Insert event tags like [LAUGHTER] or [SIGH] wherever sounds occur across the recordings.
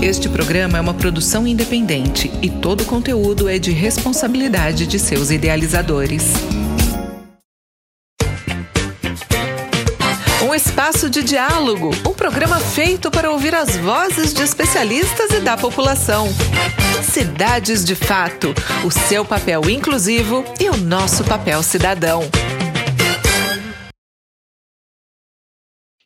Este programa é uma produção independente e todo o conteúdo é de responsabilidade de seus idealizadores. Um espaço de diálogo, um programa feito para ouvir as vozes de especialistas e da população. Cidades de Fato, o seu papel inclusivo e o nosso papel cidadão.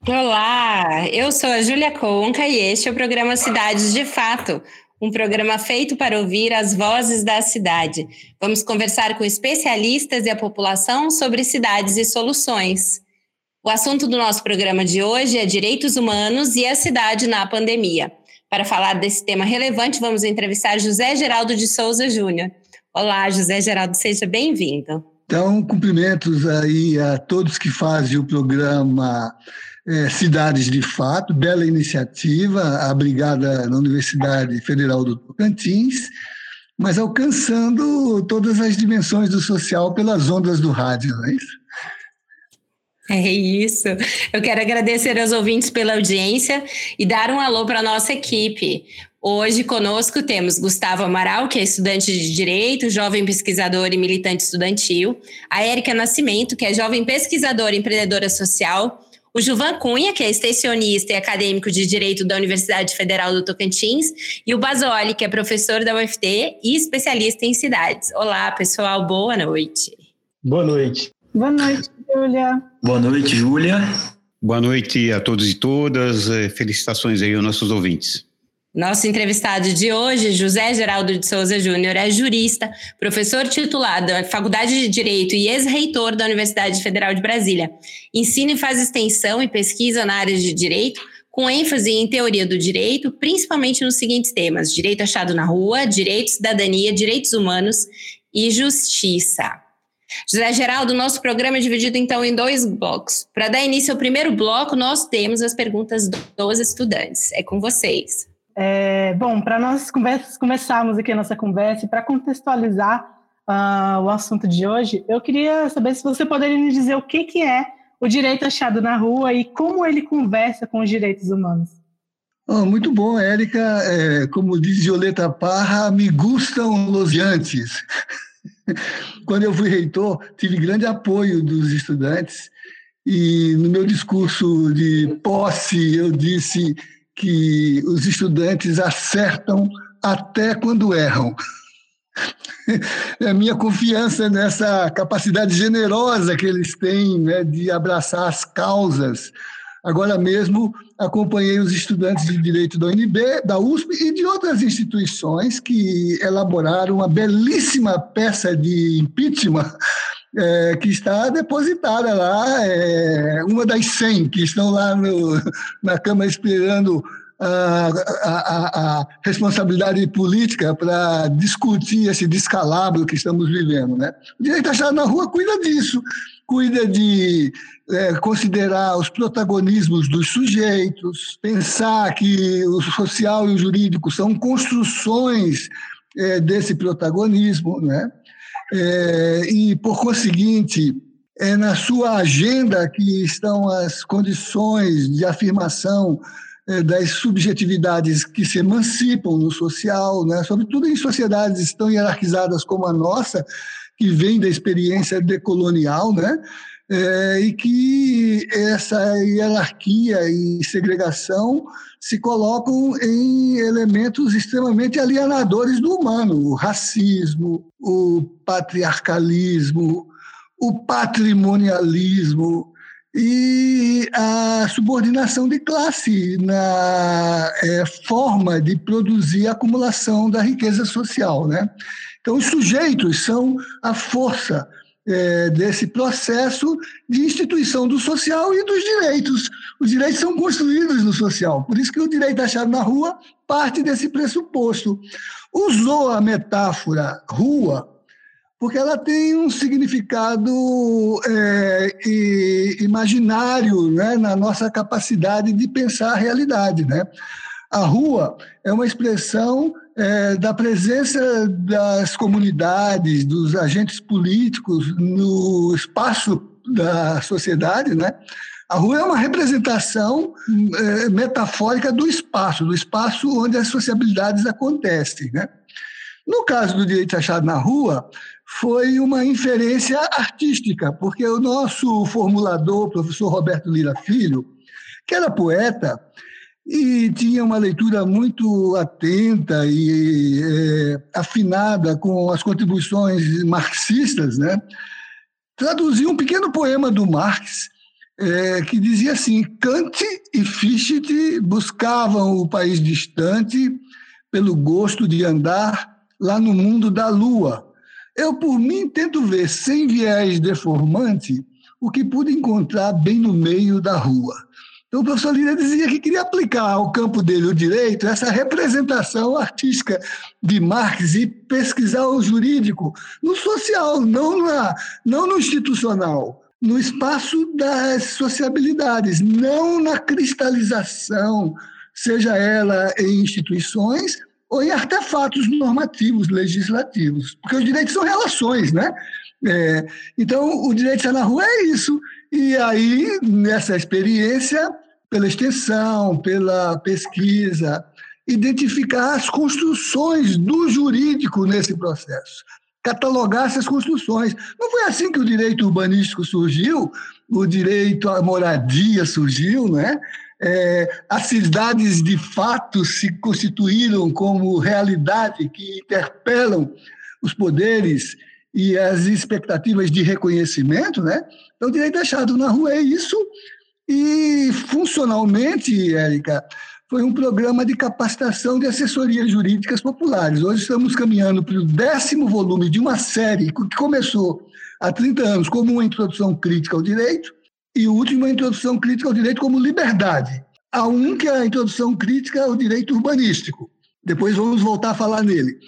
Olá, eu sou a Júlia Conca e este é o programa Cidades de Fato, um programa feito para ouvir as vozes da cidade. Vamos conversar com especialistas e a população sobre cidades e soluções. O assunto do nosso programa de hoje é direitos humanos e a cidade na pandemia. Para falar desse tema relevante, vamos entrevistar José Geraldo de Souza Júnior. Olá, José Geraldo, seja bem-vindo. Então, cumprimentos aí a todos que fazem o programa é, Cidades de Fato, bela iniciativa, abrigada na Universidade Federal do Tocantins, mas alcançando todas as dimensões do social pelas ondas do rádio, não é isso? É isso. Eu quero agradecer aos ouvintes pela audiência e dar um alô para a nossa equipe. Hoje conosco temos Gustavo Amaral, que é estudante de Direito, jovem pesquisador e militante estudantil, a Érica Nascimento, que é jovem pesquisadora e empreendedora social, o Juvan Cunha, que é extensionista e acadêmico de Direito da Universidade Federal do Tocantins, e o Basoli, que é professor da UFT e especialista em cidades. Olá, pessoal, boa noite. Boa noite. Boa noite, Júlia. Boa noite, Júlia. Boa noite a todos e todas. Eh, felicitações aí aos nossos ouvintes. Nosso entrevistado de hoje, José Geraldo de Souza Júnior, é jurista, professor titular da Faculdade de Direito e ex-reitor da Universidade Federal de Brasília. Ensina e faz extensão e pesquisa na área de direito, com ênfase em teoria do direito, principalmente nos seguintes temas: direito achado na rua, direito, cidadania, direitos humanos e justiça. José Geraldo, nosso programa é dividido então em dois blocos. Para dar início ao primeiro bloco, nós temos as perguntas dos estudantes. É com vocês. É, bom, para nós começarmos aqui a nossa conversa e para contextualizar uh, o assunto de hoje, eu queria saber se você poderia me dizer o que, que é o direito achado na rua e como ele conversa com os direitos humanos. Oh, muito bom, Érica. É, como diz Violeta Parra, me gustam los diantes. [LAUGHS] Quando eu fui reitor, tive grande apoio dos estudantes e no meu discurso de posse eu disse que os estudantes acertam até quando erram. É a minha confiança nessa capacidade generosa que eles têm né, de abraçar as causas. Agora mesmo acompanhei os estudantes de direito da UNB, da USP e de outras instituições que elaboraram uma belíssima peça de impeachment é, que está depositada lá, é, uma das 100 que estão lá no, na Câmara esperando a, a, a responsabilidade política para discutir esse descalabro que estamos vivendo. Né? O direito achado na rua cuida disso, cuida de é, considerar os protagonismos dos sujeitos, pensar que o social e o jurídico são construções é, desse protagonismo, né? É, e, por conseguinte, é na sua agenda que estão as condições de afirmação é, das subjetividades que se emancipam no social, né? sobretudo em sociedades tão hierarquizadas como a nossa, que vem da experiência decolonial, né? É, e que essa hierarquia e segregação se colocam em elementos extremamente alienadores do humano, o racismo, o patriarcalismo, o patrimonialismo e a subordinação de classe na é, forma de produzir a acumulação da riqueza social, né? Então, os sujeitos são a força é, desse processo de instituição do social e dos direitos. Os direitos são construídos no social, por isso que o direito achado na rua parte desse pressuposto. Usou a metáfora rua porque ela tem um significado é, imaginário né, na nossa capacidade de pensar a realidade. Né? A rua é uma expressão é, da presença das comunidades, dos agentes políticos no espaço da sociedade, né? A rua é uma representação é, metafórica do espaço, do espaço onde as sociabilidades acontecem. Né? No caso do direito achado na rua, foi uma inferência artística, porque o nosso formulador, o professor Roberto Lira Filho, que era poeta e tinha uma leitura muito atenta e é, afinada com as contribuições marxistas, né? traduziu um pequeno poema do Marx é, que dizia assim: Kant e Fichte buscavam o país distante pelo gosto de andar lá no mundo da lua. Eu, por mim, tento ver, sem viés deformante, o que pude encontrar bem no meio da rua. Então, o professor Lira dizia que queria aplicar ao campo dele, o direito, essa representação artística de Marx e pesquisar o jurídico no social, não, na, não no institucional, no espaço das sociabilidades, não na cristalização, seja ela em instituições ou em artefatos normativos, legislativos, porque os direitos são relações, né? É, então, o direito de estar na rua é isso. E aí, nessa experiência, pela extensão, pela pesquisa, identificar as construções do jurídico nesse processo, catalogar essas construções. Não foi assim que o direito urbanístico surgiu, o direito à moradia surgiu, né? é, as cidades de fato se constituíram como realidade que interpelam os poderes e as expectativas de reconhecimento, né? Então, o direito achado na rua é isso. E, funcionalmente, Érica, foi um programa de capacitação de assessorias jurídicas populares. Hoje estamos caminhando para o décimo volume de uma série que começou há 30 anos como uma introdução crítica ao direito, e o último, a introdução crítica ao direito como liberdade. Há um que é a introdução crítica ao direito urbanístico. Depois vamos voltar a falar nele.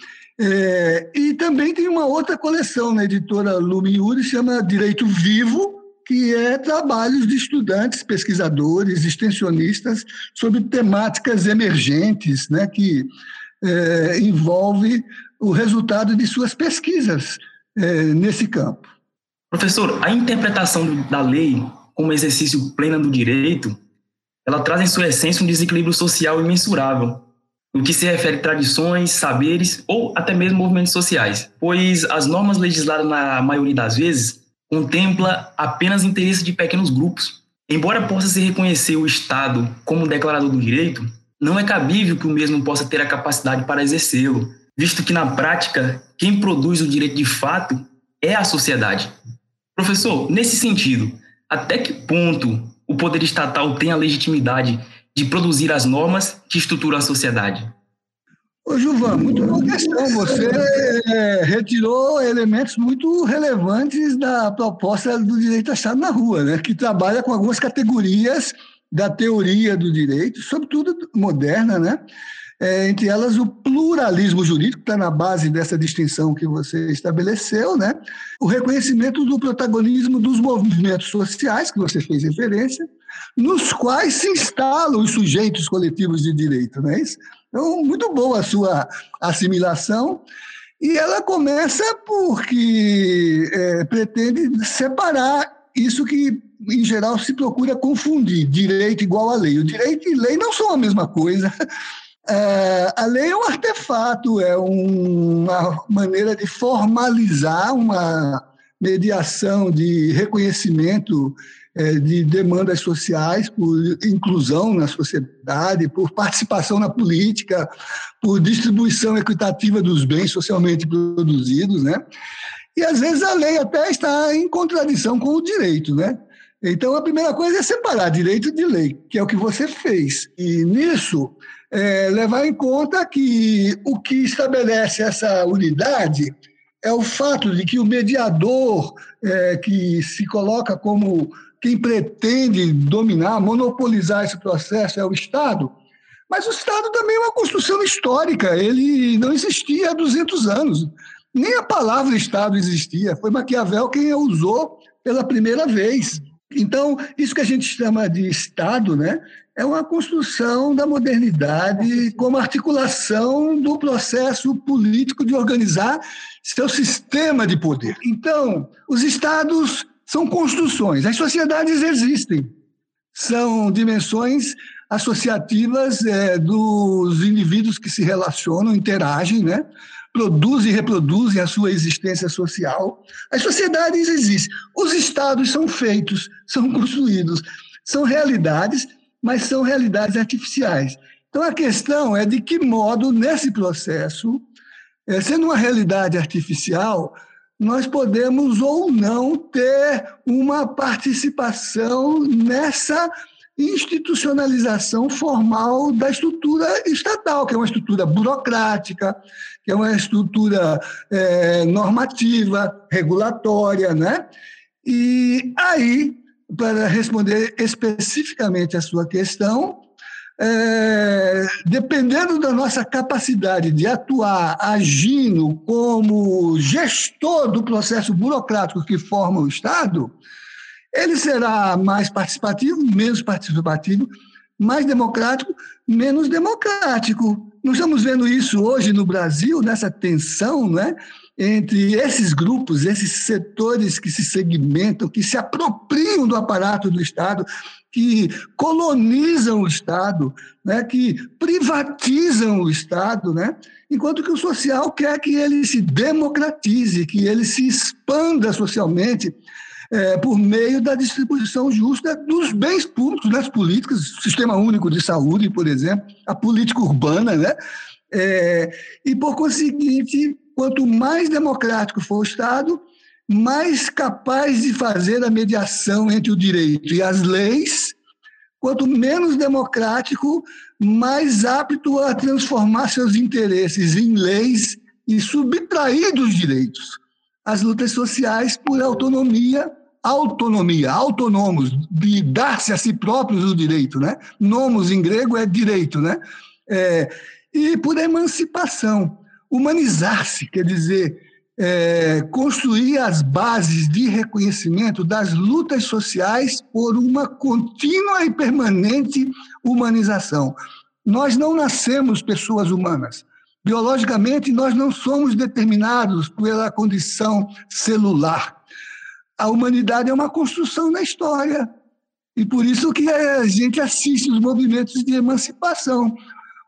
É, e também tem uma outra coleção na editora Lumen Uri, chama Direito Vivo, que é trabalhos de estudantes, pesquisadores, extensionistas sobre temáticas emergentes, né, que é, envolve o resultado de suas pesquisas é, nesse campo. Professor, a interpretação da lei como exercício pleno do direito, ela traz em sua essência um desequilíbrio social imensurável, no que se refere a tradições, saberes ou até mesmo movimentos sociais, pois as normas legisladas na maioria das vezes contempla apenas interesses de pequenos grupos. Embora possa se reconhecer o Estado como declarador do direito, não é cabível que o mesmo possa ter a capacidade para exercê-lo, visto que na prática quem produz o direito de fato é a sociedade. Professor, nesse sentido, até que ponto o poder estatal tem a legitimidade de produzir as normas que estruturam a sociedade? Ô, Gilvan, muito boa questão. Você é, retirou elementos muito relevantes da proposta do direito achado na rua, né? que trabalha com algumas categorias da teoria do direito, sobretudo moderna, né? é, entre elas o pluralismo jurídico, que está na base dessa distinção que você estabeleceu, né? o reconhecimento do protagonismo dos movimentos sociais, que você fez referência, nos quais se instalam os sujeitos coletivos de direito. Não é isso? Então, muito boa a sua assimilação. E ela começa porque é, pretende separar isso que, em geral, se procura confundir, direito igual a lei. O direito e lei não são a mesma coisa. [LAUGHS] É, a lei é um artefato, é uma maneira de formalizar uma mediação de reconhecimento de demandas sociais, por inclusão na sociedade, por participação na política, por distribuição equitativa dos bens socialmente produzidos, né? E às vezes a lei até está em contradição com o direito, né? Então a primeira coisa é separar direito de lei, que é o que você fez. E nisso é, levar em conta que o que estabelece essa unidade é o fato de que o mediador é, que se coloca como quem pretende dominar, monopolizar esse processo é o Estado, mas o Estado também é uma construção histórica, ele não existia há 200 anos. Nem a palavra Estado existia, foi Maquiavel quem a usou pela primeira vez. Então, isso que a gente chama de Estado, né, é uma construção da modernidade como articulação do processo político de organizar seu sistema de poder. Então, os estados são construções, as sociedades existem. são dimensões associativas é, dos indivíduos que se relacionam, interagem, né? produzem e reproduzem a sua existência social. As sociedades existem. Os estados são feitos, são construídos, são realidades, mas são realidades artificiais. Então a questão é de que modo, nesse processo, é, sendo uma realidade artificial, nós podemos ou não ter uma participação nessa institucionalização formal da estrutura estatal, que é uma estrutura burocrática, que é uma estrutura é, normativa, regulatória, né? E aí, para responder especificamente a sua questão, é, dependendo da nossa capacidade de atuar agindo como gestor do processo burocrático que forma o Estado, ele será mais participativo, menos participativo, mais democrático, menos democrático. Nós estamos vendo isso hoje no Brasil, nessa tensão não é? Entre esses grupos, esses setores que se segmentam, que se apropriam do aparato do Estado, que colonizam o Estado, né, que privatizam o Estado, né, enquanto que o social quer que ele se democratize, que ele se expanda socialmente é, por meio da distribuição justa dos bens públicos, das políticas, sistema único de saúde, por exemplo, a política urbana, né, é, e por conseguinte, quanto mais democrático for o Estado, mais capaz de fazer a mediação entre o direito e as leis, quanto menos democrático, mais apto a transformar seus interesses em leis e subtrair dos direitos as lutas sociais por autonomia, autonomia, autonomos, de dar-se a si próprios o direito, né? Nomos em grego é direito, né? É, e por emancipação, humanizar-se, quer dizer, é, construir as bases de reconhecimento das lutas sociais por uma contínua e permanente humanização. Nós não nascemos pessoas humanas. Biologicamente, nós não somos determinados pela condição celular. A humanidade é uma construção na história. E por isso que a gente assiste os movimentos de emancipação.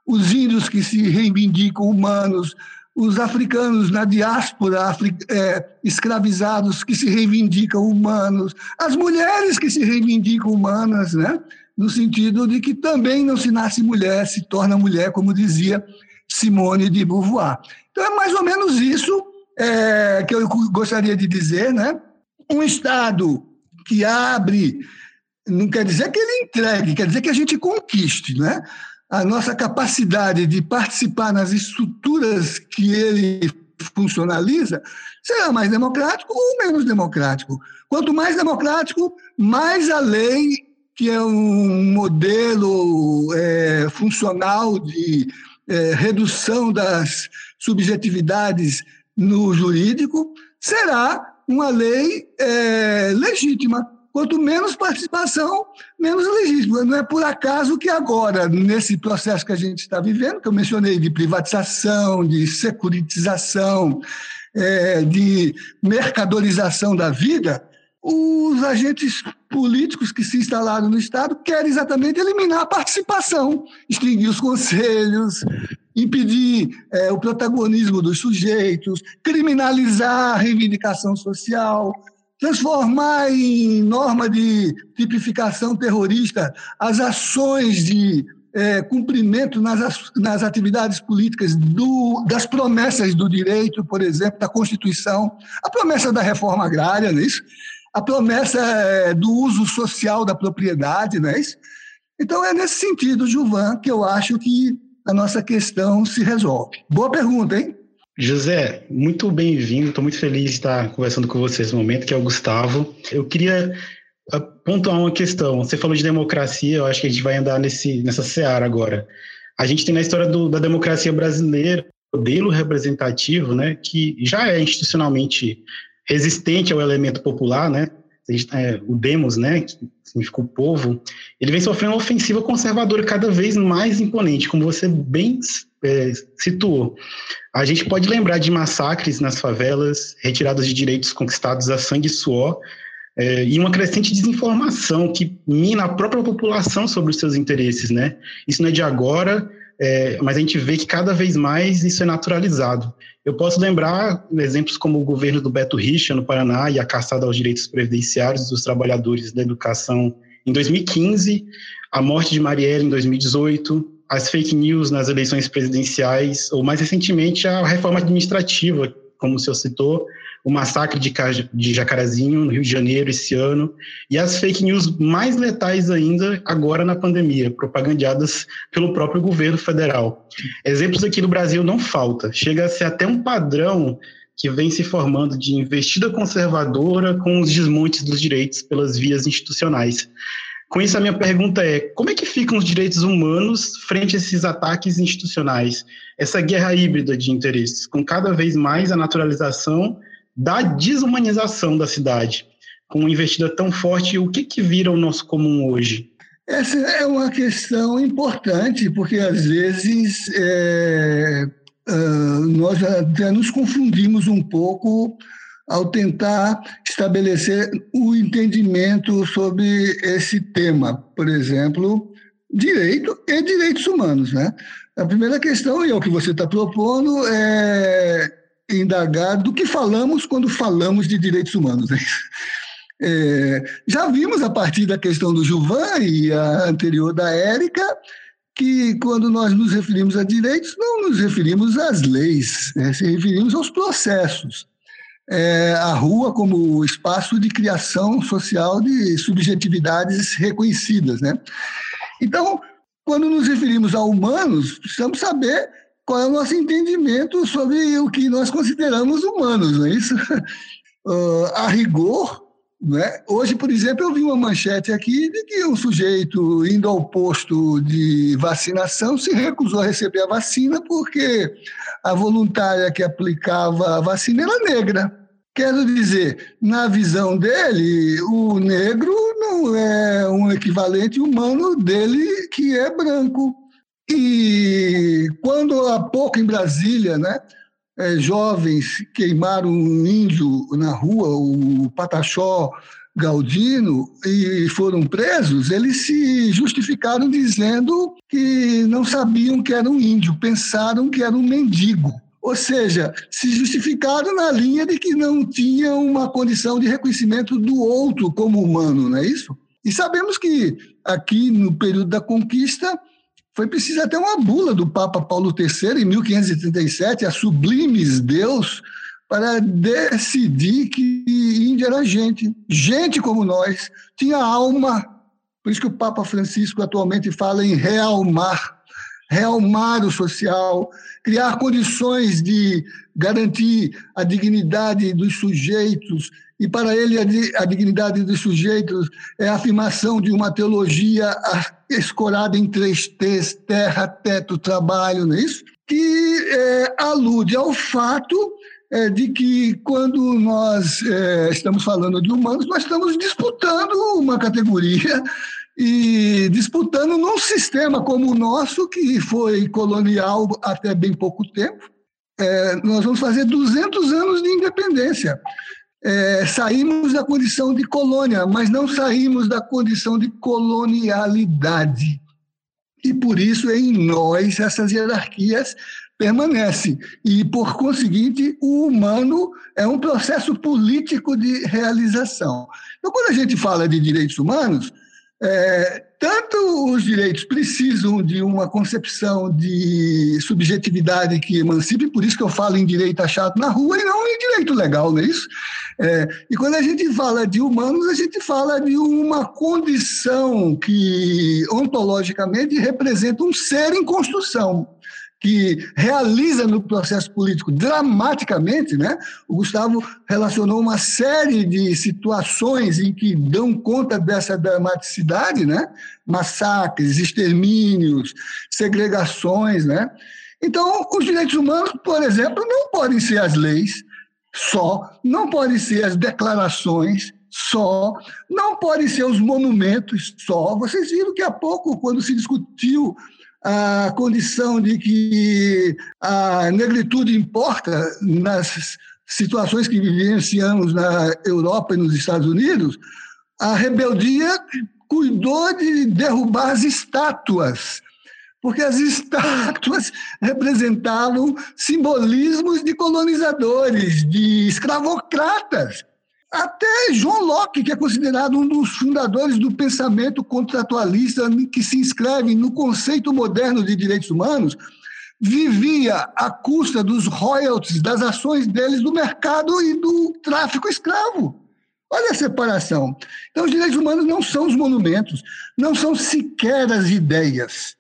Os índios que se reivindicam humanos, os africanos na diáspora é, escravizados que se reivindicam humanos, as mulheres que se reivindicam humanas, né? no sentido de que também não se nasce mulher, se torna mulher, como dizia Simone de Beauvoir. Então é mais ou menos isso é, que eu gostaria de dizer, né? Um Estado que abre, não quer dizer que ele entregue, quer dizer que a gente conquiste, né? A nossa capacidade de participar nas estruturas que ele funcionaliza será mais democrático ou menos democrático. Quanto mais democrático, mais a lei, que é um modelo é, funcional de é, redução das subjetividades no jurídico, será uma lei é, legítima. Quanto menos participação, menos legítimo. Não é por acaso que agora, nesse processo que a gente está vivendo, que eu mencionei de privatização, de securitização, é, de mercadorização da vida, os agentes políticos que se instalaram no Estado querem exatamente eliminar a participação, extinguir os conselhos, impedir é, o protagonismo dos sujeitos, criminalizar a reivindicação social, transformar em norma de tipificação terrorista as ações de é, cumprimento nas, nas atividades políticas do, das promessas do direito, por exemplo, da Constituição, a promessa da reforma agrária, não é isso? a promessa é, do uso social da propriedade. Não é isso? Então, é nesse sentido, Gilvan, que eu acho que a nossa questão se resolve. Boa pergunta, hein? José, muito bem-vindo. Estou muito feliz de estar conversando com você nesse momento, que é o Gustavo. Eu queria ah, pontuar uma questão. Você falou de democracia, eu acho que a gente vai andar nesse, nessa seara agora. A gente tem na história do, da democracia brasileira modelo representativo, né, que já é institucionalmente resistente ao elemento popular, né, é, o demos, né, que significa o povo, ele vem sofrendo uma ofensiva conservadora cada vez mais imponente, como você bem é, situou. A gente pode lembrar de massacres nas favelas, retiradas de direitos conquistados a sangue e suor, é, e uma crescente desinformação que mina a própria população sobre os seus interesses, né? Isso não é de agora, é, mas a gente vê que cada vez mais isso é naturalizado. Eu posso lembrar exemplos como o governo do Beto Richa, no Paraná, e a caçada aos direitos previdenciários dos trabalhadores da educação em 2015, a morte de Marielle em 2018, as fake news nas eleições presidenciais, ou mais recentemente a reforma administrativa, como o senhor citou, o massacre de, de Jacarezinho, no Rio de Janeiro, esse ano, e as fake news mais letais ainda agora na pandemia, propagandeadas pelo próprio governo federal. Exemplos aqui no Brasil não falta, chega a ser até um padrão que vem se formando de investida conservadora com os desmontes dos direitos pelas vias institucionais. Com isso, a minha pergunta é: como é que ficam os direitos humanos frente a esses ataques institucionais? Essa guerra híbrida de interesses, com cada vez mais a naturalização da desumanização da cidade. Com uma investida tão forte, o que, que vira o nosso comum hoje? Essa é uma questão importante, porque às vezes é, uh, nós até nos confundimos um pouco ao tentar estabelecer o entendimento sobre esse tema. Por exemplo, direito e direitos humanos. Né? A primeira questão, e é o que você está propondo, é indagar do que falamos quando falamos de direitos humanos. Né? É, já vimos a partir da questão do Gilvan e a anterior da Érica que quando nós nos referimos a direitos, não nos referimos às leis, né? se referimos aos processos. É, a rua como espaço de criação social de subjetividades reconhecidas. Né? Então, quando nos referimos a humanos, precisamos saber qual é o nosso entendimento sobre o que nós consideramos humanos, não é isso? Uh, [LAUGHS] a rigor, né? hoje, por exemplo, eu vi uma manchete aqui de que um sujeito indo ao posto de vacinação se recusou a receber a vacina porque a voluntária que aplicava a vacina era negra. Quero dizer, na visão dele, o negro não é um equivalente humano dele que é branco. E quando há pouco em Brasília, né, é, jovens queimaram um índio na rua, o Pataxó Galdino, e foram presos, eles se justificaram dizendo que não sabiam que era um índio, pensaram que era um mendigo. Ou seja, se justificaram na linha de que não tinham uma condição de reconhecimento do outro como humano, não é isso? E sabemos que aqui no período da conquista foi preciso até uma bula do Papa Paulo III, em 1537, a Sublimes Deus, para decidir que Índia era gente. Gente como nós, tinha alma. Por isso que o Papa Francisco atualmente fala em realmar realmar o social, criar condições de garantir a dignidade dos sujeitos. E para ele, a, dignidade dos sujeitos é a afirmação de uma teologia escorada em três T's: terra, teto, trabalho, não é isso? Que é, alude ao fato é, de que quando nós é, estamos falando de humanos, nós estamos disputando uma categoria [LAUGHS] e disputando num sistema como o nosso, que foi colonial até bem pouco tempo. É, nós vamos fazer 200 anos de independência. É, saímos da condição de colônia, mas não saímos da condição de colonialidade. E por isso, em nós, essas hierarquias permanecem. E, por conseguinte, o humano é um processo político de realização. Então, quando a gente fala de direitos humanos, é, tanto os direitos precisam de uma concepção de subjetividade que emancipe, por isso que eu falo em direito achado na rua e não em direito legal, não é isso? É, e quando a gente fala de humanos, a gente fala de uma condição que ontologicamente representa um ser em construção que realiza no processo político dramaticamente, né? O Gustavo relacionou uma série de situações em que dão conta dessa dramaticidade, né? Massacres, extermínios, segregações, né? Então, os direitos humanos, por exemplo, não podem ser as leis só, não podem ser as declarações só, não podem ser os monumentos só. Vocês viram que há pouco, quando se discutiu a condição de que a negritude importa nas situações que vivenciamos na Europa e nos Estados Unidos, a rebeldia cuidou de derrubar as estátuas, porque as [LAUGHS] estátuas representavam simbolismos de colonizadores, de escravocratas. Até João Locke, que é considerado um dos fundadores do pensamento contratualista que se inscreve no conceito moderno de direitos humanos, vivia à custa dos royalties, das ações deles do mercado e do tráfico escravo. Olha a separação. Então, os direitos humanos não são os monumentos, não são sequer as ideias.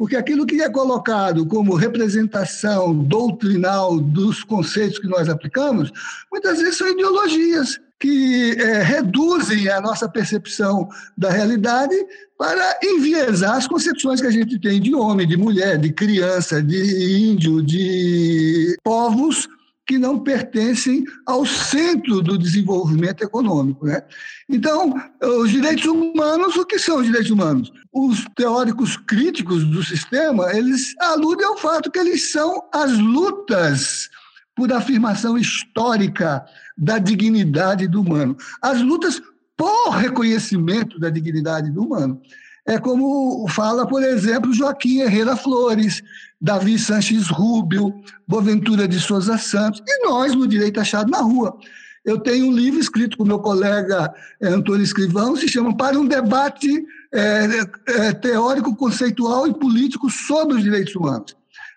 Porque aquilo que é colocado como representação doutrinal dos conceitos que nós aplicamos, muitas vezes são ideologias que é, reduzem a nossa percepção da realidade para enviesar as concepções que a gente tem de homem, de mulher, de criança, de índio, de povos que não pertencem ao centro do desenvolvimento econômico. Né? Então, os direitos humanos, o que são os direitos humanos? Os teóricos críticos do sistema, eles aludem ao fato que eles são as lutas por afirmação histórica da dignidade do humano, as lutas por reconhecimento da dignidade do humano. É como fala, por exemplo, Joaquim Herrera Flores, Davi Sanches Rubio, Boaventura de Souza Santos, e nós no Direito Achado na Rua. Eu tenho um livro escrito com meu colega é, Antônio Escrivão, se chama Para um Debate é, é, Teórico, Conceitual e Político sobre os Direitos Humanos.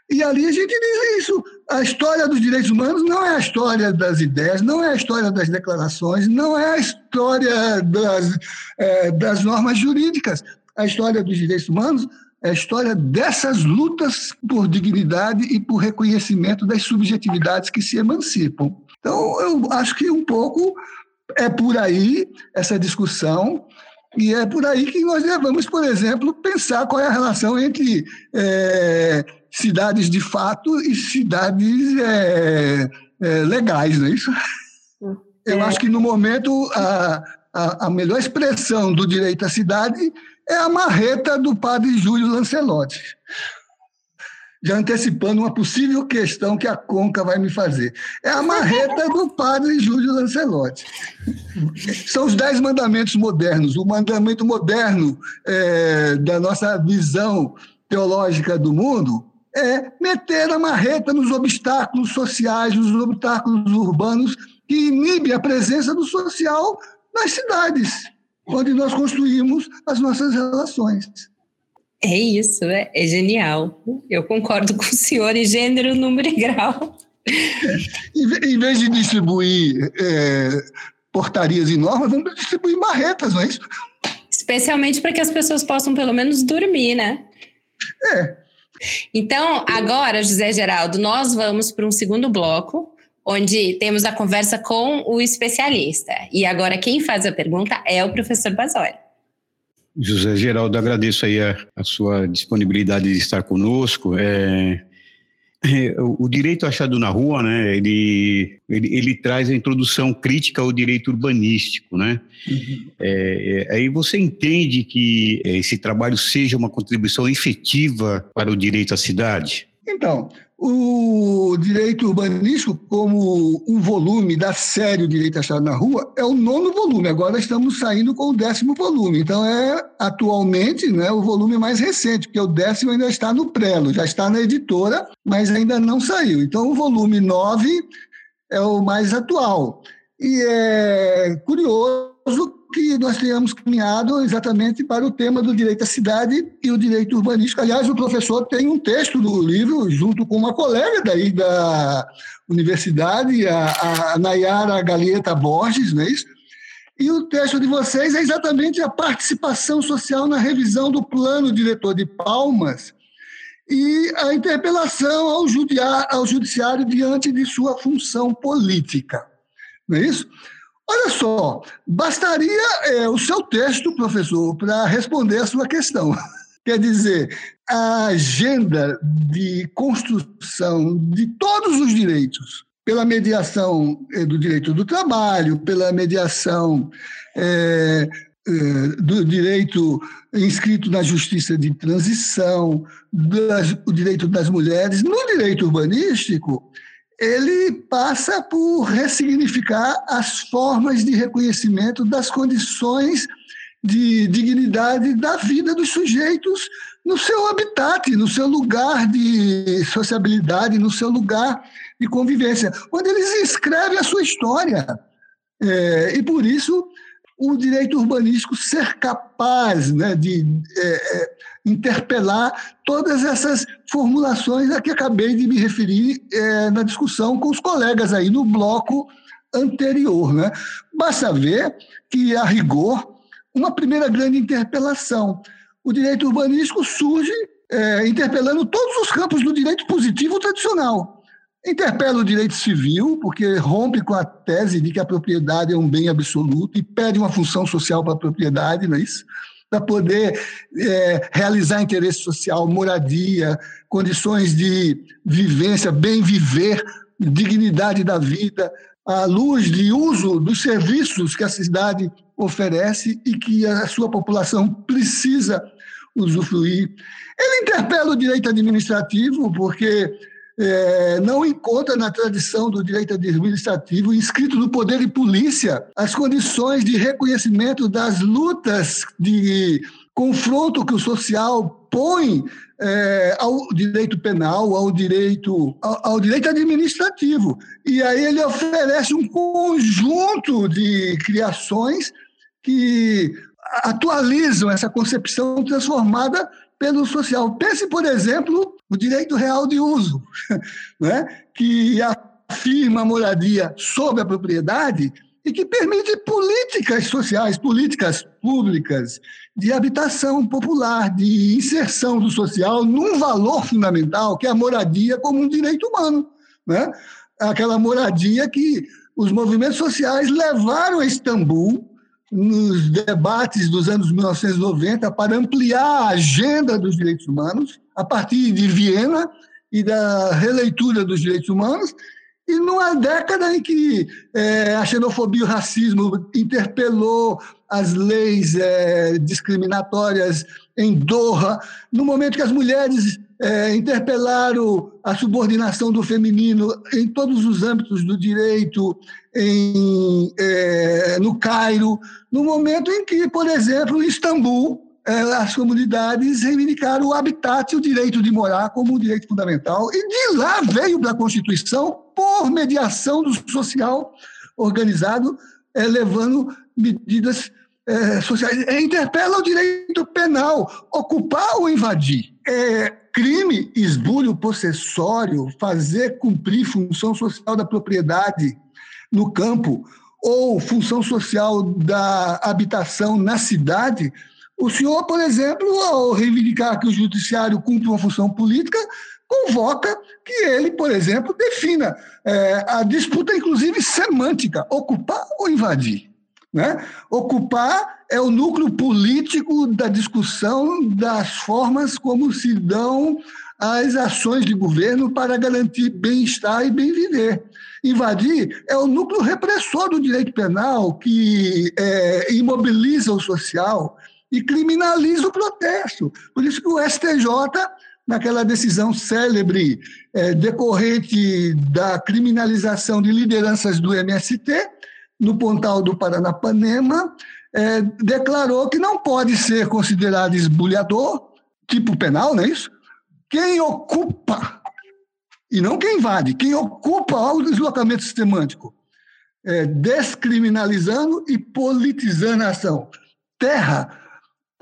E ali a gente diz isso. A história dos direitos humanos não é a história das ideias, não é a história das declarações, não é a história das, é, das normas jurídicas. A história dos direitos humanos é a história dessas lutas por dignidade e por reconhecimento das subjetividades que se emancipam. Então, eu acho que um pouco é por aí essa discussão, e é por aí que nós devemos, por exemplo, pensar qual é a relação entre é, cidades de fato e cidades é, é, legais, não é isso? Eu acho que, no momento, a, a, a melhor expressão do direito à cidade é a marreta do padre Júlio Lancelotti. Já antecipando uma possível questão que a Conca vai me fazer. É a marreta do padre Júlio Lancelotti. São os dez mandamentos modernos. O mandamento moderno é, da nossa visão teológica do mundo é meter a marreta nos obstáculos sociais, nos obstáculos urbanos que inibe a presença do social nas cidades onde nós construímos as nossas relações. É isso, é, é genial. Eu concordo com o senhor em gênero, número e grau. [LAUGHS] É, em vez de distribuir é, portarias e normas, vamos distribuir marretas, não é isso? Especialmente para que as pessoas possam pelo menos dormir, né? É. Então, agora, José Geraldo, nós vamos para um segundo bloco, onde temos a conversa com o especialista. E agora quem faz a pergunta é o professor Basoli. José Geraldo, agradeço aí a, a sua disponibilidade de estar conosco. É, é, o direito achado na rua, né, ele, ele, ele, traz a introdução crítica ao direito urbanístico, né? Uhum. É, é, aí você entende que esse trabalho seja uma contribuição efetiva para o direito à cidade? Então, o direito urbanístico, como um volume da série O Direito Achado na Rua, é o nono volume. Agora estamos saindo com o décimo volume. Então, é atualmente né, o volume mais recente, porque o décimo ainda está no prelo, já está na editora, mas ainda não saiu. Então, o volume 9 é o mais atual. E é curioso que nós tenhamos caminhado exatamente para o tema do direito à cidade e o direito urbanístico. Aliás, o professor tem um texto do livro, junto com uma colega daí da universidade, a, a Nayara Galieta Borges, não é isso? E o texto de vocês é exatamente a participação social na revisão do plano diretor de Palmas e a interpelação ao, ao judiciário diante de sua função política. Não é isso? Olha só, bastaria é, o seu texto, professor, para responder a sua questão. [LAUGHS] Quer dizer, a agenda de construção de todos os direitos, pela mediação é, do direito do trabalho, pela mediação é, é, do direito inscrito na justiça de transição, das, o direito das mulheres, no direito urbanístico, ele passa por ressignificar as formas de reconhecimento das condições de dignidade da vida dos sujeitos no seu habitat, no seu lugar de sociabilidade, no seu lugar de convivência, onde eles escrevem a sua história. É, e por isso o direito urbanístico ser capaz né, de é, é, interpelar todas essas formulações a que acabei de me referir é, na discussão com os colegas aí no bloco anterior. Né? Basta ver que, a rigor, uma primeira grande interpelação. O direito urbanístico surge é, interpelando todos os campos do direito positivo tradicional. Interpela o direito civil, porque rompe com a tese de que a propriedade é um bem absoluto e pede uma função social para a propriedade, não é isso? Para poder é, realizar interesse social, moradia, condições de vivência, bem viver, dignidade da vida, à luz de uso dos serviços que a cidade oferece e que a sua população precisa usufruir. Ele interpela o direito administrativo, porque é, não encontra na tradição do direito administrativo, inscrito no poder de polícia, as condições de reconhecimento das lutas de confronto que o social põe é, ao direito penal, ao direito, ao, ao, direito administrativo. E aí ele oferece um conjunto de criações que atualizam essa concepção transformada pelo social. Pense, por exemplo, o direito real de uso, [LAUGHS] né? que afirma a moradia sobre a propriedade e que permite políticas sociais, políticas públicas de habitação popular, de inserção do social num valor fundamental que é a moradia como um direito humano, né? Aquela moradia que os movimentos sociais levaram a Istambul nos debates dos anos 1990 para ampliar a agenda dos direitos humanos a partir de Viena e da releitura dos direitos humanos e numa década em que é, a xenofobia e o racismo interpelou as leis é, discriminatórias em Doha, no momento que as mulheres é, interpelaram a subordinação do feminino em todos os âmbitos do direito, em, é, no Cairo, no momento em que, por exemplo, em Istambul, as comunidades reivindicaram o habitat e o direito de morar como um direito fundamental. E de lá veio para a Constituição, por mediação do social organizado, é, levando medidas é, sociais. Interpela o direito penal, ocupar ou invadir. É, crime, esbulho possessório, fazer cumprir função social da propriedade no campo ou função social da habitação na cidade, o senhor, por exemplo, ao reivindicar que o judiciário cumpre uma função política, convoca que ele, por exemplo, defina é, a disputa, inclusive semântica, ocupar ou invadir. Né? Ocupar é o núcleo político da discussão das formas como se dão as ações de governo para garantir bem-estar e bem-viver. Invadir é o núcleo repressor do direito penal que é, imobiliza o social, e criminaliza o protesto. Por isso que o STJ, naquela decisão célebre é, decorrente da criminalização de lideranças do MST, no Pontal do Paranapanema, é, declarou que não pode ser considerado esbulhador, tipo penal, não é isso? Quem ocupa, e não quem invade, quem ocupa o deslocamento semântico, é, descriminalizando e politizando a ação. Terra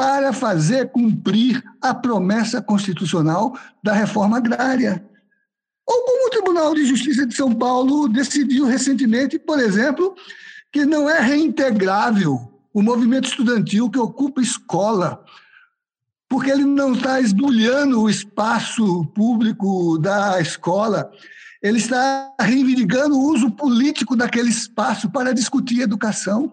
para fazer cumprir a promessa constitucional da reforma agrária. Ou como o Tribunal de Justiça de São Paulo decidiu recentemente, por exemplo, que não é reintegrável o movimento estudantil que ocupa escola, porque ele não está esbulhando o espaço público da escola, ele está reivindicando o uso político daquele espaço para discutir educação.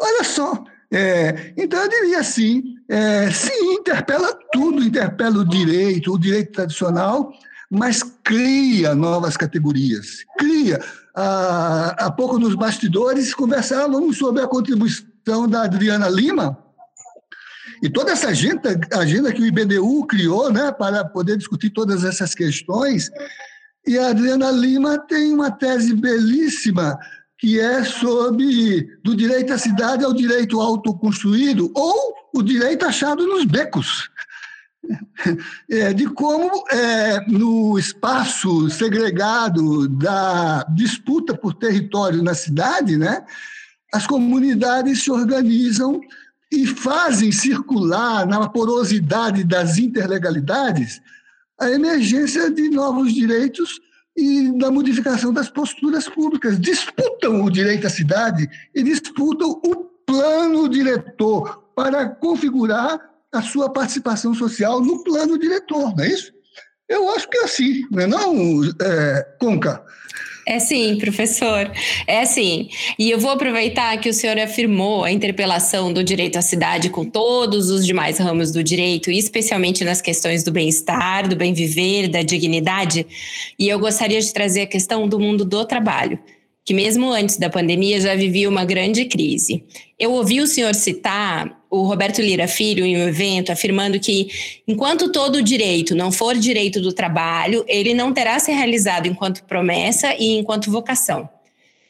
Olha só, é, então, eu diria assim: é, sim, interpela tudo, interpela o direito, o direito tradicional, mas cria novas categorias. Cria. Há, há pouco, nos bastidores, conversávamos sobre a contribuição da Adriana Lima, e toda essa agenda, agenda que o IBDU criou né, para poder discutir todas essas questões, E a Adriana Lima tem uma tese belíssima que é sobre do direito à cidade ao direito autoconstruído ou o direito achado nos becos. [LAUGHS] É, de como, é, no espaço segregado da disputa por território na cidade, né, as comunidades se organizam e fazem circular na porosidade das interlegalidades a emergência de novos direitos e da modificação das posturas públicas. Disputam o direito à cidade e disputam o plano diretor para configurar a sua participação social no plano diretor, não é isso? Eu acho que é assim, não é não, é, Conca? É sim, professor. É sim. E eu vou aproveitar que o senhor afirmou a interpelação do direito à cidade com todos os demais ramos do direito, especialmente nas questões do bem-estar, do bem viver, da dignidade. E eu gostaria de trazer a questão do mundo do trabalho que mesmo antes da pandemia já vivia uma grande crise. Eu ouvi o senhor citar o Roberto Lira Filho em um evento afirmando que enquanto todo direito não for direito do trabalho, ele não terá se realizado enquanto promessa e enquanto vocação.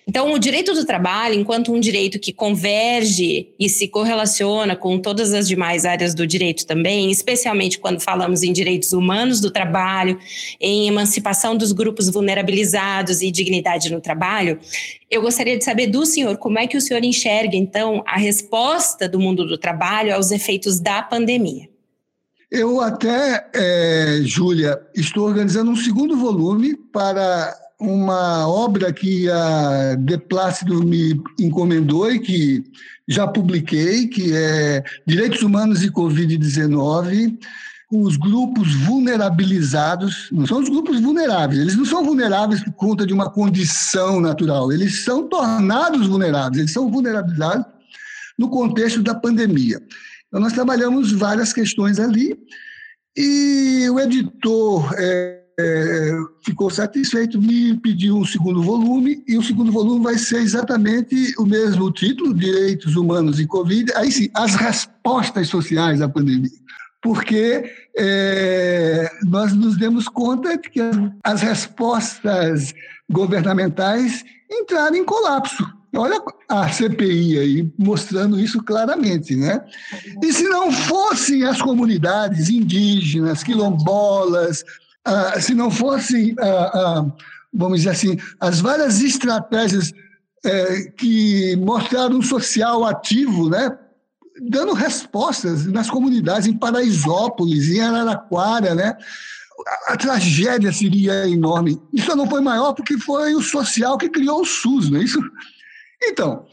Então, o direito do trabalho, enquanto um direito que converge e se correlaciona com todas as demais áreas do direito também, especialmente quando falamos em direitos humanos do trabalho, em emancipação dos grupos vulnerabilizados e dignidade no trabalho, eu gostaria de saber do senhor como é que o senhor enxerga, então, a resposta do mundo do trabalho aos efeitos da pandemia. Eu até, é, Júlia, estou organizando um segundo volume para uma obra que a De Plácido me encomendou e que já publiquei, que é Direitos Humanos e Covid-19, os grupos vulnerabilizados, não são os grupos vulneráveis, eles não são vulneráveis por conta de uma condição natural, eles são tornados vulneráveis, eles são vulnerabilizados no contexto da pandemia. Então, nós trabalhamos várias questões ali, e o editor é, é, ficou satisfeito, me pediu um segundo volume, e o segundo volume vai ser exatamente o mesmo título, Direitos Humanos e Covid, aí sim, as respostas sociais à pandemia. Porque é, nós nos demos conta de que as respostas governamentais entraram em colapso. Olha a CPI aí mostrando isso claramente, né? E se não fossem as comunidades indígenas, quilombolas, ah, se não fossem, ah, ah, vamos dizer assim, as várias estratégias eh, que mostraram um social ativo, né? dando respostas nas comunidades, em Paraisópolis, em Araraquara, né? A, a tragédia seria enorme. Isso não foi maior porque foi o social que criou o SUS, não é isso? Então,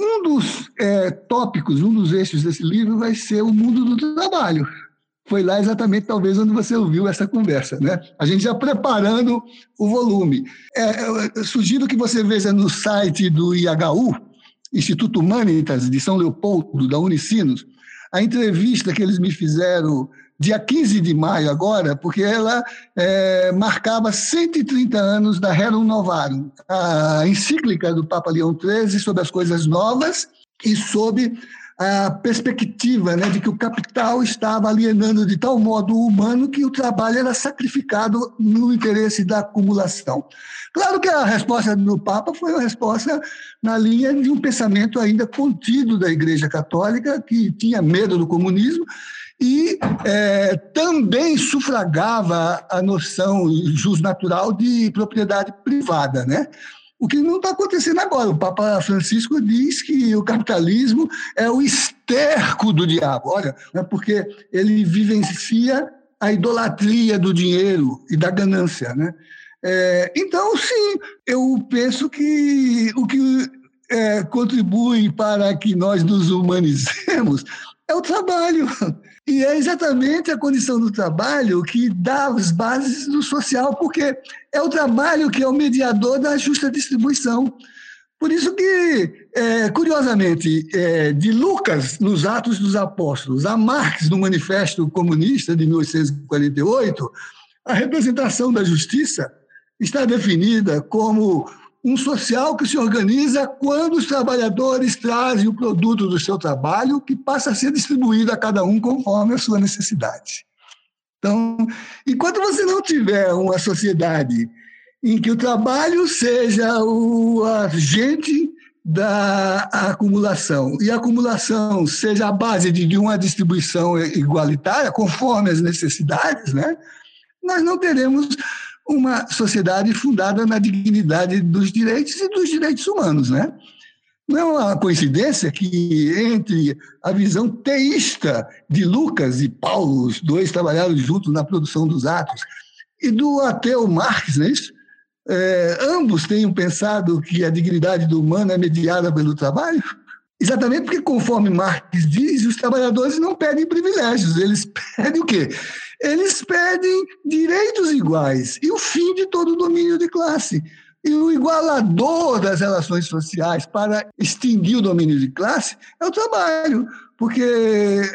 um dos é, tópicos, um dos eixos desse livro vai ser o mundo do trabalho foi lá exatamente talvez onde você ouviu essa conversa, né? A gente já preparando o volume. É, sugiro que você veja no site do IHU, Instituto Humanitas de São Leopoldo, da Unicinos, a entrevista que eles me fizeram dia 15 de maio agora, porque ela é, marcava 130 anos da Rerum Novarum, a encíclica do Papa Leão XIII sobre as coisas novas e sobre a perspectiva né, de que o capital estava alienando de tal modo o humano que o trabalho era sacrificado no interesse da acumulação. Claro que a resposta do Papa foi uma resposta na linha de um pensamento ainda contido da Igreja Católica, que tinha medo do comunismo e é, também sufragava a noção jus natural de propriedade privada, né? O que não está acontecendo agora. O Papa Francisco diz que o capitalismo é o esterco do diabo. Olha, é porque ele vivencia a idolatria do dinheiro e da ganância, né? É, então, sim, eu penso que o que é, contribui para que nós nos humanizemos é o trabalho. E é exatamente a condição do trabalho que dá as bases do social, porque é o trabalho que é o mediador da justa distribuição. Por isso que, é, curiosamente, é, de Lucas nos Atos dos Apóstolos a Marx no Manifesto Comunista de 1848, a representação da justiça está definida como um social que se organiza quando os trabalhadores trazem o produto do seu trabalho, que passa a ser distribuído a cada um conforme a sua necessidade. Então, enquanto você não tiver uma sociedade em que o trabalho seja o agente da acumulação e a acumulação seja a base de, uma distribuição igualitária conforme as necessidades, né? Nós não teremos uma sociedade fundada na dignidade dos direitos e dos direitos humanos, né? Não é uma coincidência que entre a visão teísta de Lucas e Paulo, os dois trabalharam juntos na produção dos Atos, e do ateu Marx, é isso? É, ambos tenham pensado que a dignidade do humano é mediada pelo trabalho? Exatamente porque, conforme Marx diz, os trabalhadores não pedem privilégios, eles pedem o quê? Eles pedem direitos iguais e o fim de todo o domínio de classe. E o igualador das relações sociais para extinguir o domínio de classe é o trabalho, porque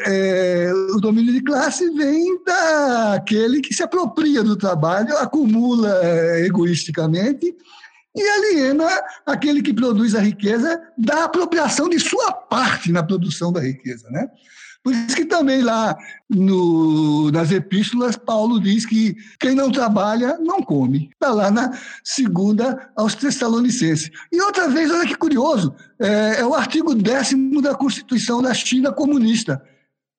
é, o domínio de classe vem daquele que se apropria do trabalho, acumula é, egoisticamente e aliena aquele que produz a riqueza da apropriação de sua parte na produção da riqueza, né? Por isso que também lá no, nas epístolas, Paulo diz que quem não trabalha não come. Está lá na segunda aos Tessalonicenses. E outra vez, olha que curioso, é, é o artigo décimo da Constituição da China comunista.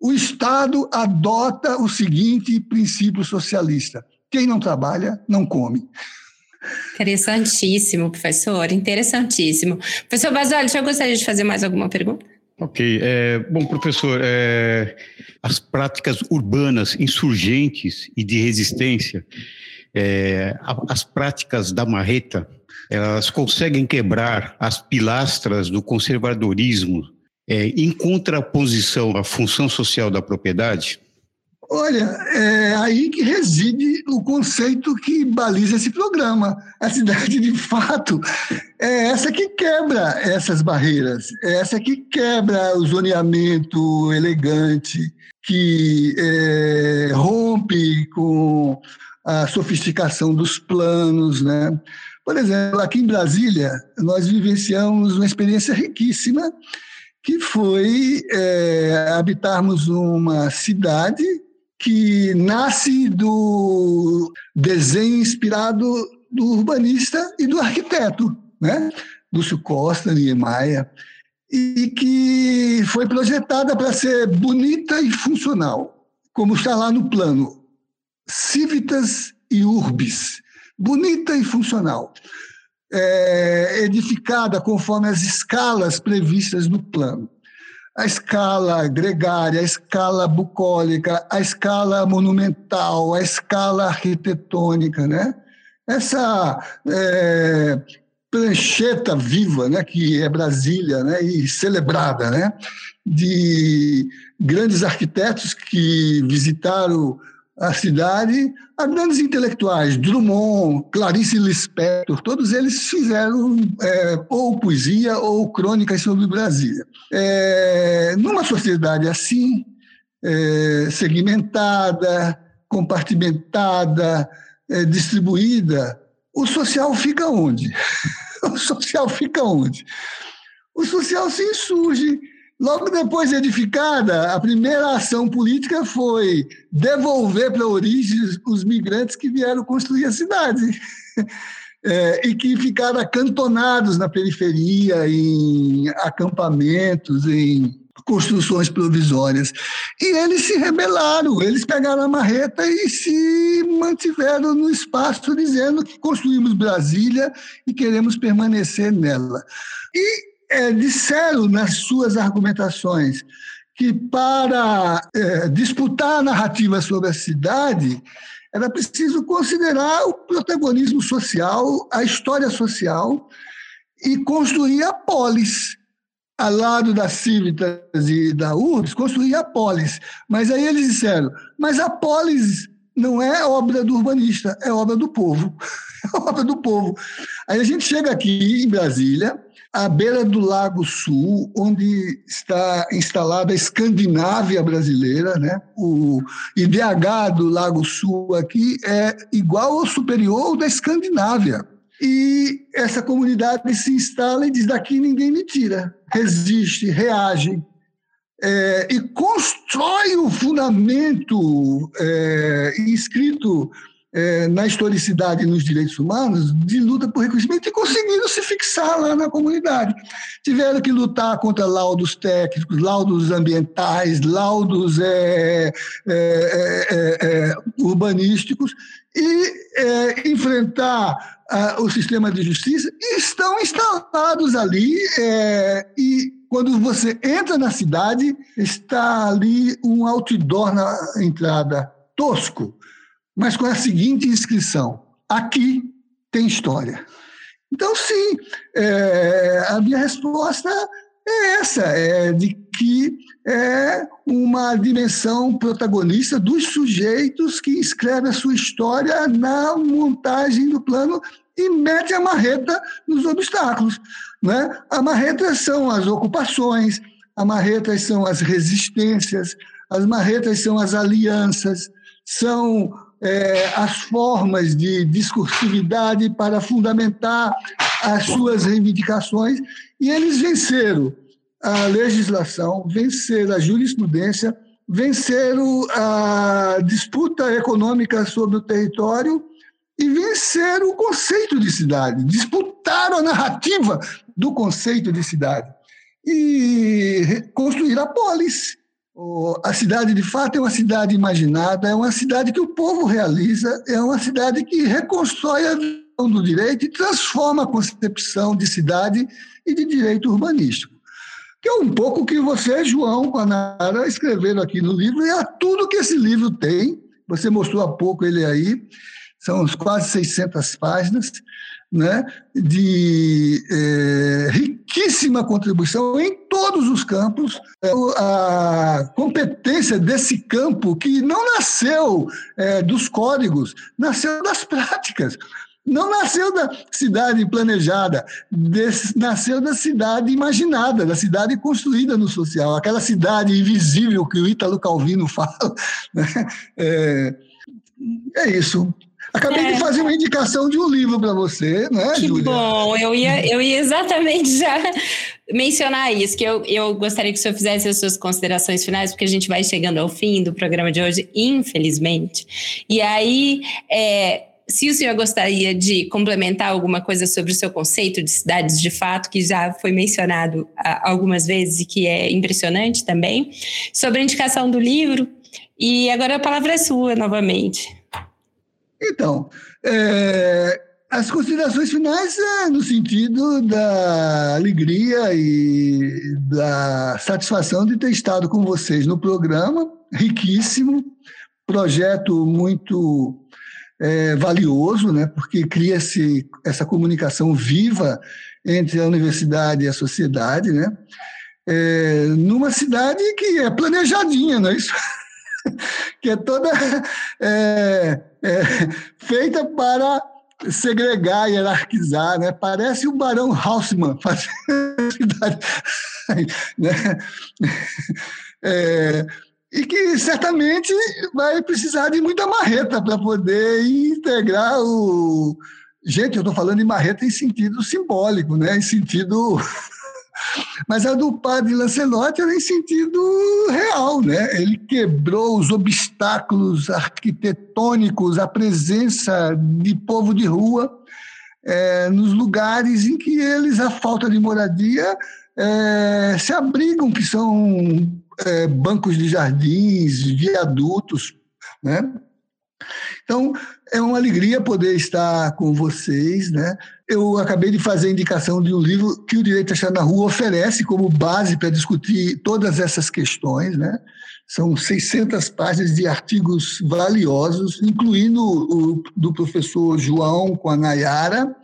O Estado adota o seguinte princípio socialista: quem não trabalha, não come. Interessantíssimo, professor, interessantíssimo. Professor Basoli, já gostaria de fazer mais alguma pergunta? Ok. É, bom, professor, é, as práticas urbanas insurgentes e de resistência, é, as práticas da marreta, elas conseguem quebrar as pilastras do conservadorismo é, em contraposição à função social da propriedade? Olha, é aí que reside o conceito que baliza esse programa. A cidade, de fato, é essa que quebra essas barreiras, é essa que quebra o zoneamento elegante, que é, rompe com a sofisticação dos planos, né? Por exemplo, aqui em Brasília, nós vivenciamos uma experiência riquíssima, que foi é, habitarmos uma cidade que nasce do desenho inspirado do urbanista e do arquiteto, né? Lúcio Costa, Niemeyer, e que foi projetada para ser bonita e funcional, como está lá no plano. Civitas e Urbis, bonita e funcional, é, edificada conforme as escalas previstas no plano a escala gregária, a escala bucólica, a escala monumental, a escala arquitetônica, né? Essa é, prancheta viva, né, que é Brasília, né, e celebrada, né, de grandes arquitetos que visitaram a cidade a grandes intelectuais, Drummond, Clarice Lispector, todos eles fizeram é, ou poesia ou crônicas sobre Brasília. É, numa sociedade assim, é, segmentada, compartimentada, é, distribuída, o social fica onde? [LAUGHS] o social fica onde? O social se insurge Logo depois de edificada, a primeira ação política foi devolver para a origem os migrantes que vieram construir a cidade. [LAUGHS] É, e que ficaram acantonados na periferia, em acampamentos, em construções provisórias. E eles se rebelaram, eles pegaram a marreta e se mantiveram no espaço, dizendo que construímos Brasília e queremos permanecer nela. E é, disseram nas suas argumentações que para é, disputar a narrativa sobre a cidade era preciso considerar o protagonismo social, a história social e construir a polis. Ao lado da Civitas e da URBS, construir a polis. Mas aí eles disseram, mas a polis não é obra do urbanista, é obra do povo. [LAUGHS] É obra do povo. Aí a gente chega aqui em Brasília, à beira do Lago Sul, onde está instalada a Escandinávia brasileira, né? O IDH do Lago Sul aqui é igual ou superior ao da Escandinávia. E essa comunidade se instala e diz: daqui ninguém me tira. Resiste, reage. É, e constrói o fundamento é, inscrito é, na historicidade e nos direitos humanos de luta por reconhecimento e conseguiram se fixar lá na comunidade. Tiveram que lutar contra laudos técnicos, laudos ambientais, laudos é, é, é, é urbanísticos e enfrentar o sistema de justiça e estão instalados ali e quando você entra na cidade, está ali um outdoor na entrada tosco, mas com a seguinte inscrição: aqui tem história. Então, sim, é, a minha resposta é essa, é de que é uma dimensão protagonista dos sujeitos que escrevem a sua história na montagem do plano e mete a marreta nos obstáculos. Né? A marreta são as ocupações, a marreta são as resistências, as marretas são as alianças, são é, as formas de discursividade para fundamentar as suas reivindicações, e eles venceram a legislação, venceram a jurisprudência, venceram a disputa econômica sobre o território e venceram o conceito de cidade, disputaram a narrativa do conceito de cidade. E construíram a polis a cidade, de fato, é uma cidade imaginada, é uma cidade que o povo realiza, é uma cidade que reconstrói a visão do direito e transforma a concepção de cidade e de direito urbanístico. Que é um pouco o que você, João Panara, escreveram aqui no livro, e é tudo que esse livro tem. Você mostrou há pouco ele aí, são quase 600 páginas né, de é, riquíssima contribuição em todos os campos. É, a competência desse campo, que não nasceu é, dos códigos, nasceu das práticas. Não nasceu da cidade planejada, desse, nasceu da cidade imaginada, da cidade construída no social, aquela cidade invisível que o Ítalo Calvino [LAUGHS] fala. Né? É, é isso. Acabei é. de fazer uma indicação de um livro para você, né, Que Julia? bom, eu ia, eu ia exatamente já mencionar isso, que eu, eu gostaria que o senhor fizesse as suas considerações finais, porque a gente vai chegando ao fim do programa de hoje, infelizmente. E aí, é, se o senhor gostaria de complementar alguma coisa sobre o seu conceito de cidades de fato, que já foi mencionado algumas vezes e que é impressionante também, sobre a indicação do livro. E agora a palavra é sua novamente. Então, é, as considerações finais é no sentido da alegria e da satisfação de ter estado com vocês no programa, riquíssimo, projeto muito é, valioso, né, porque cria-se essa comunicação viva entre a universidade e a sociedade, né, é, numa cidade que é planejadinha, não é isso? [LAUGHS] [LAUGHS] que é toda é, é, feita para segregar, hierarquizar, né? Parece o Barão Haussmann [LAUGHS] fazendo né? É, e que certamente vai precisar de muita marreta para poder integrar o. Gente, eu estou falando em marreta em sentido simbólico, né? em sentido mas a do padre Lancelotti era em sentido real, né? Ele quebrou os obstáculos arquitetônicos, a presença de povo de rua é, nos lugares em que eles, a falta de moradia, é, se abrigam, que são é, bancos de jardins, viadutos, né? Então, é uma alegria poder estar com vocês, né? Eu acabei de fazer a indicação de um livro que o Direito Achado na Rua oferece como base para discutir todas essas questões, né? São 600 páginas de artigos valiosos, incluindo o do professor João com a Nayara,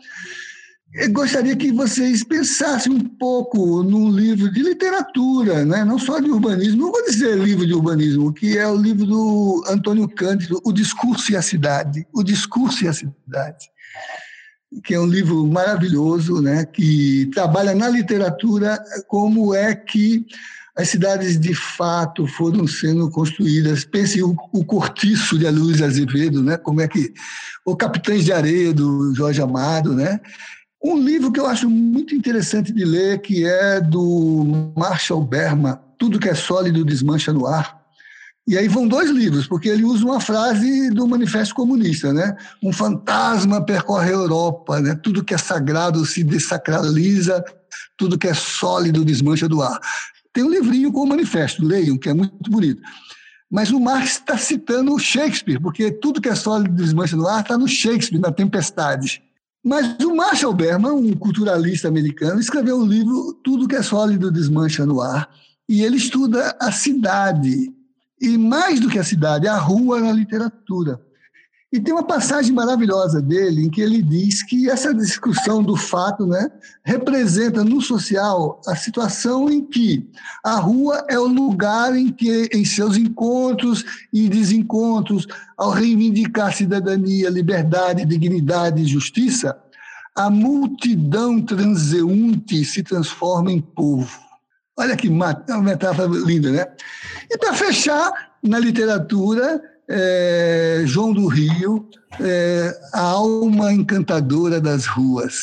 eu gostaria que vocês pensassem um pouco num livro de literatura, né? não só de urbanismo, não vou dizer livro de urbanismo, que é o livro do Antônio Cândido, O Discurso e a Cidade. O Discurso e a Cidade, que é um livro maravilhoso, né? que trabalha na literatura como é que as cidades de fato foram sendo construídas. Pense o, o Cortiço de Luiz Azevedo, né? como é que o Capitães de Areia do Jorge Amado, né? Um livro que eu acho muito interessante de ler, que é do Marshall Berman, Tudo que é sólido desmancha no ar, E aí vão dois livros, porque ele usa uma frase do Manifesto Comunista, né? Um fantasma percorre a Europa, né? Tudo que é sagrado se desacraliza, tudo que é sólido desmancha do ar. Tem um livrinho com o manifesto, leiam, que é muito bonito. Mas o Marx está citando Shakespeare, porque tudo que é sólido desmancha no ar está no Shakespeare, na Tempestade. Mas o Marshall Berman, um culturalista americano, escreveu o livro Tudo que é sólido desmancha no ar, e ele estuda a cidade, e mais do que a cidade, a rua na literatura. E tem uma passagem maravilhosa dele em que ele diz que essa discussão do fato né, representa no social a situação em que a rua é o lugar em que, em seus encontros e desencontros, ao reivindicar cidadania, liberdade, dignidade e justiça, a multidão transeunte se transforma em povo. Olha que uma metáfora linda, né? E para fechar, na literatura, é, João do Rio, é, a alma encantadora das ruas.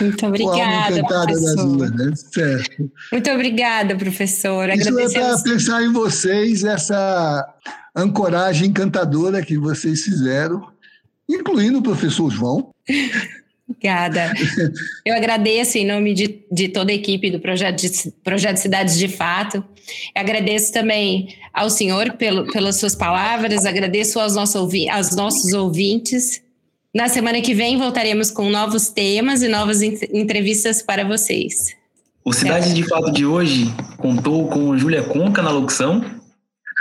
Muito [LAUGHS] obrigada, professor. Ruas, né? certo. Muito obrigada, professor. Isso é para pensar em vocês, essa ancoragem encantadora que vocês fizeram, incluindo o professor João. [LAUGHS] Obrigada. [LAUGHS] Eu agradeço em nome de, de toda a equipe do projeto, de, projeto Cidades de Fato. Eu agradeço também ao senhor pelo, pelas suas palavras, agradeço aos nossos, ouvi, aos nossos ouvintes. Na semana que vem voltaremos com novos temas e novas entrevistas para vocês. O Cidades de Fato de hoje contou com Júlia Conca na locução,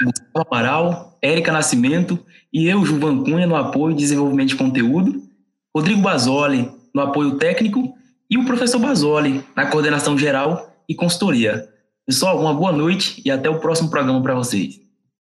Gustavo Amaral, Érica Nascimento e eu, Juvan Cunha, no apoio e desenvolvimento de conteúdo. Rodrigo Basoli no apoio técnico e o professor Basoli na coordenação geral e consultoria. Pessoal, uma boa noite e até o próximo programa para vocês.